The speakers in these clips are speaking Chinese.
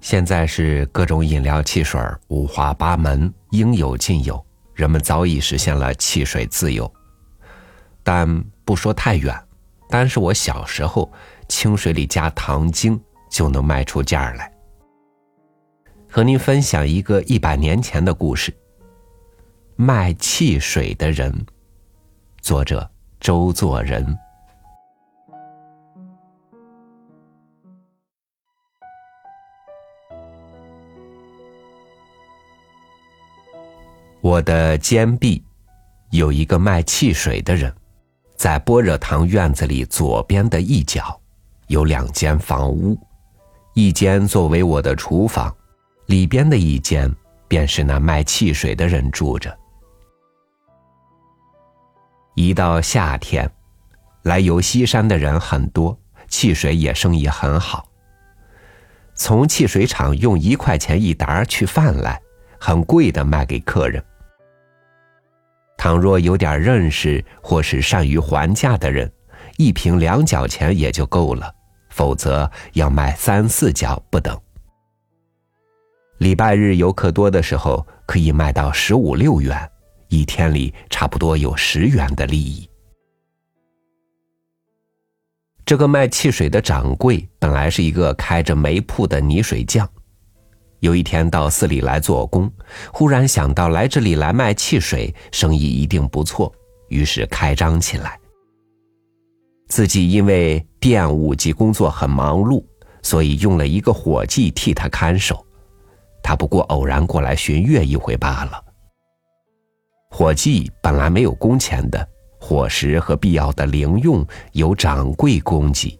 现在是各种饮料汽水五花八门，应有尽有，人们早已实现了汽水自由。但不说太远，单是我小时候，清水里加糖精就能卖出价来。和您分享一个一百年前的故事。卖汽水的人，作者周作人。我的肩壁有一个卖汽水的人，在般若堂院子里左边的一角，有两间房屋，一间作为我的厨房，里边的一间便是那卖汽水的人住着。一到夏天，来游西山的人很多，汽水也生意很好。从汽水厂用一块钱一打取饭来。很贵的卖给客人。倘若有点认识或是善于还价的人，一瓶两角钱也就够了；否则要卖三四角不等。礼拜日游客多的时候，可以卖到十五六元，一天里差不多有十元的利益。这个卖汽水的掌柜本来是一个开着煤铺的泥水匠。有一天到寺里来做工，忽然想到来这里来卖汽水，生意一定不错，于是开张起来。自己因为店务及工作很忙碌，所以用了一个伙计替他看守。他不过偶然过来巡阅一回罢了。伙计本来没有工钱的，伙食和必要的零用由掌柜供给。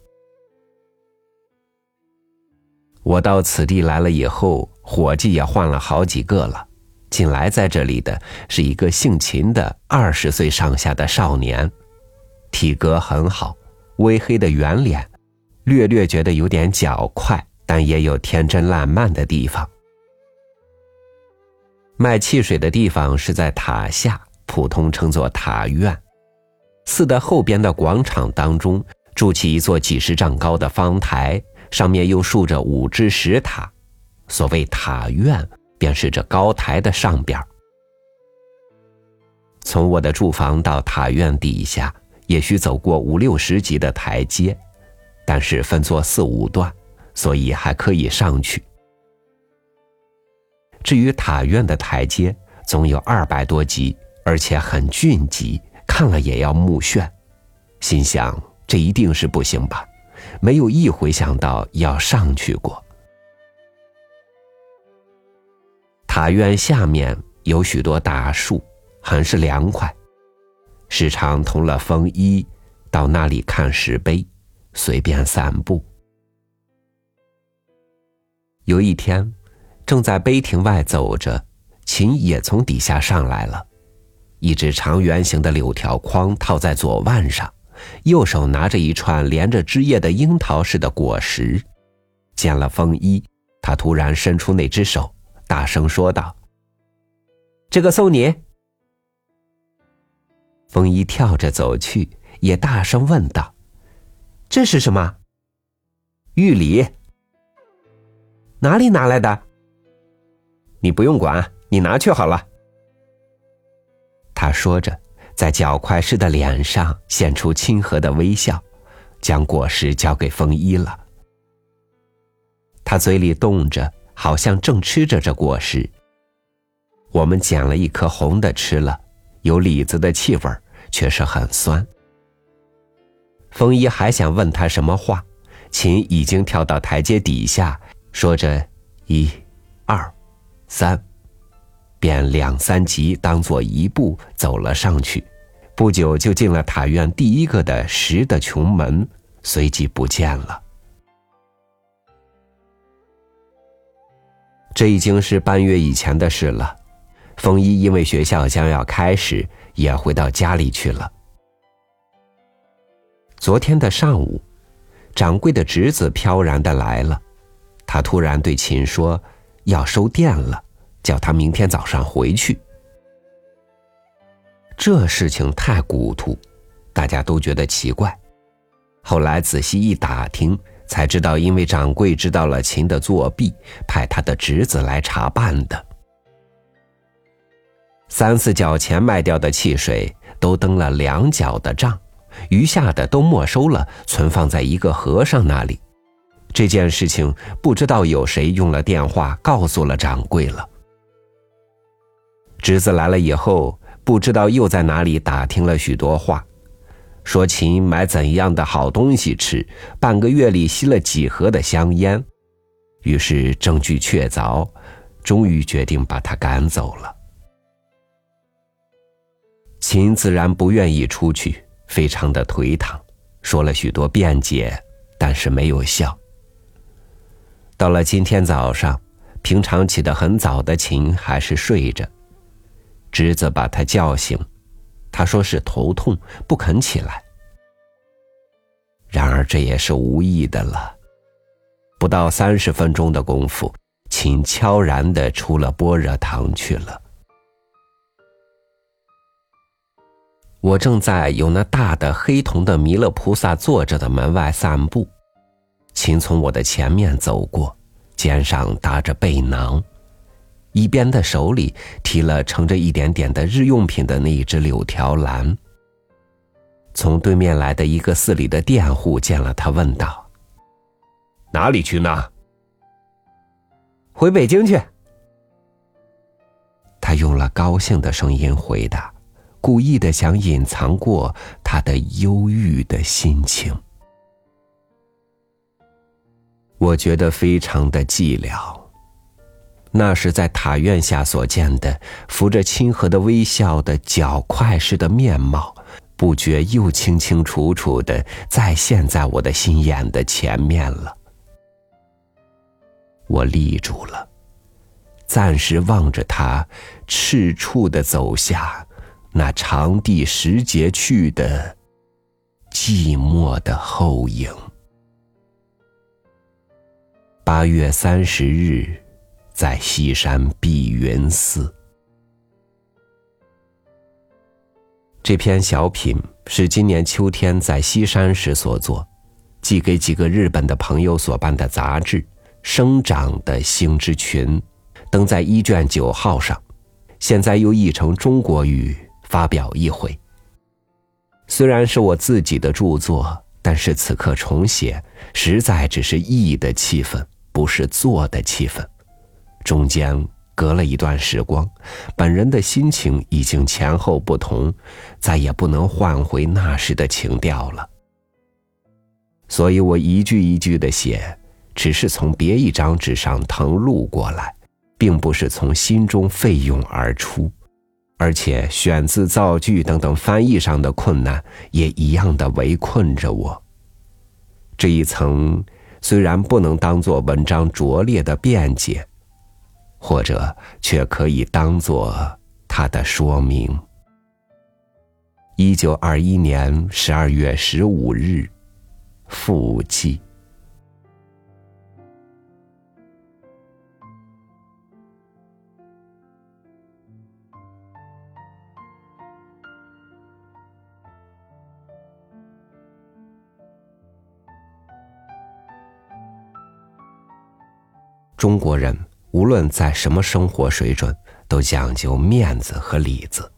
我到此地来了以后，伙计也换了好几个了。近来在这里的是一个姓秦的二十岁上下的少年，体格很好，微黑的圆脸，略略觉得有点狡快，但也有天真烂漫的地方。卖汽水的地方是在塔下，普通称作塔院。寺的后边的广场当中，筑起一座几十丈高的方台。上面又竖着五只石塔，所谓塔院，便是这高台的上边。从我的住房到塔院底下，也需走过五六十级的台阶，但是分作四五段，所以还可以上去。至于塔院的台阶，总有二百多级，而且很峻急，看了也要目眩。心想，这一定是不行吧。没有一回想到要上去过。塔院下面有许多大树，很是凉快。时常通了风衣，到那里看石碑，随便散步。有一天，正在碑亭外走着，秦也从底下上来了，一只长圆形的柳条筐套在左腕上。右手拿着一串连着枝叶的樱桃似的果实，见了风衣，他突然伸出那只手，大声说道：“这个送你。”风衣跳着走去，也大声问道：“这是什么？”玉礼。哪里拿来的？你不用管，你拿去好了。他说着。在脚块似的脸上现出亲和的微笑，将果实交给风衣了。他嘴里动着，好像正吃着这果实。我们捡了一颗红的吃了，有李子的气味却是很酸。风衣还想问他什么话，琴已经跳到台阶底下，说着一、二、三。便两三级当做一步走了上去，不久就进了塔院第一个的石的穹门，随即不见了。这已经是半月以前的事了。风衣因为学校将要开始，也回到家里去了。昨天的上午，掌柜的侄子飘然的来了，他突然对秦说：“要收店了。”叫他明天早上回去。这事情太古突，大家都觉得奇怪。后来仔细一打听，才知道因为掌柜知道了秦的作弊，派他的侄子来查办的。三四角钱卖掉的汽水都登了两角的账，余下的都没收了，存放在一个和尚那里。这件事情不知道有谁用了电话告诉了掌柜了。侄子来了以后，不知道又在哪里打听了许多话，说秦买怎样的好东西吃，半个月里吸了几盒的香烟，于是证据确凿，终于决定把他赶走了。秦自然不愿意出去，非常的颓唐，说了许多辩解，但是没有效。到了今天早上，平常起得很早的秦还是睡着，侄子把他叫醒，他说是头痛，不肯起来。然而这也是无意的了，不到三十分钟的功夫，秦悄然的出了般若堂去了。我正在有那大的黑铜的弥勒菩萨坐着的门外散步，秦从我的前面走过，肩上搭着背囊，一边的手里提了盛着一点点的日用品的那一只柳条篮。从对面来的一个寺里的佃户见了他，问道：“哪里去呢？”“回北京去。”他用了高兴的声音回答。故意的想隐藏过他的忧郁的心情，我觉得非常的寂寥。那是在塔院下所见的，扶着亲和的微笑的脚快似的面貌，不觉又清清楚楚的再现在我的心眼的前面了。我立住了，暂时望着他，赤处的走下。那长第十节去的寂寞的后影。八月三十日，在西山碧云寺。这篇小品是今年秋天在西山时所作，寄给几个日本的朋友所办的杂志《生长的星之群》，登在一卷九号上，现在又译成中国语。发表一回。虽然是我自己的著作，但是此刻重写，实在只是译的气氛，不是做的气氛。中间隔了一段时光，本人的心情已经前后不同，再也不能换回那时的情调了。所以我一句一句的写，只是从别一张纸上誊录过来，并不是从心中沸涌而出。而且选字造句等等翻译上的困难也一样的围困着我。这一层虽然不能当做文章拙劣的辩解，或者却可以当做它的说明。一九二一年十二月十五日，复记。中国人无论在什么生活水准，都讲究面子和里子。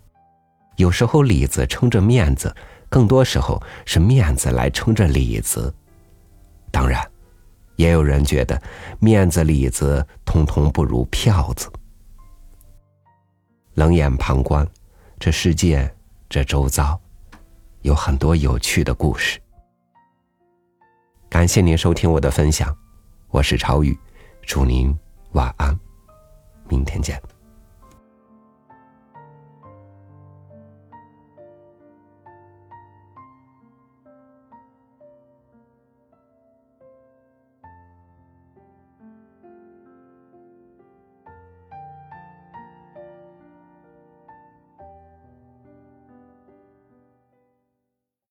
有时候里子撑着面子，更多时候是面子来撑着里子。当然，也有人觉得面子里子通通不如票子。冷眼旁观，这世界，这周遭，有很多有趣的故事。感谢您收听我的分享，我是朝宇。祝您晚安明天见。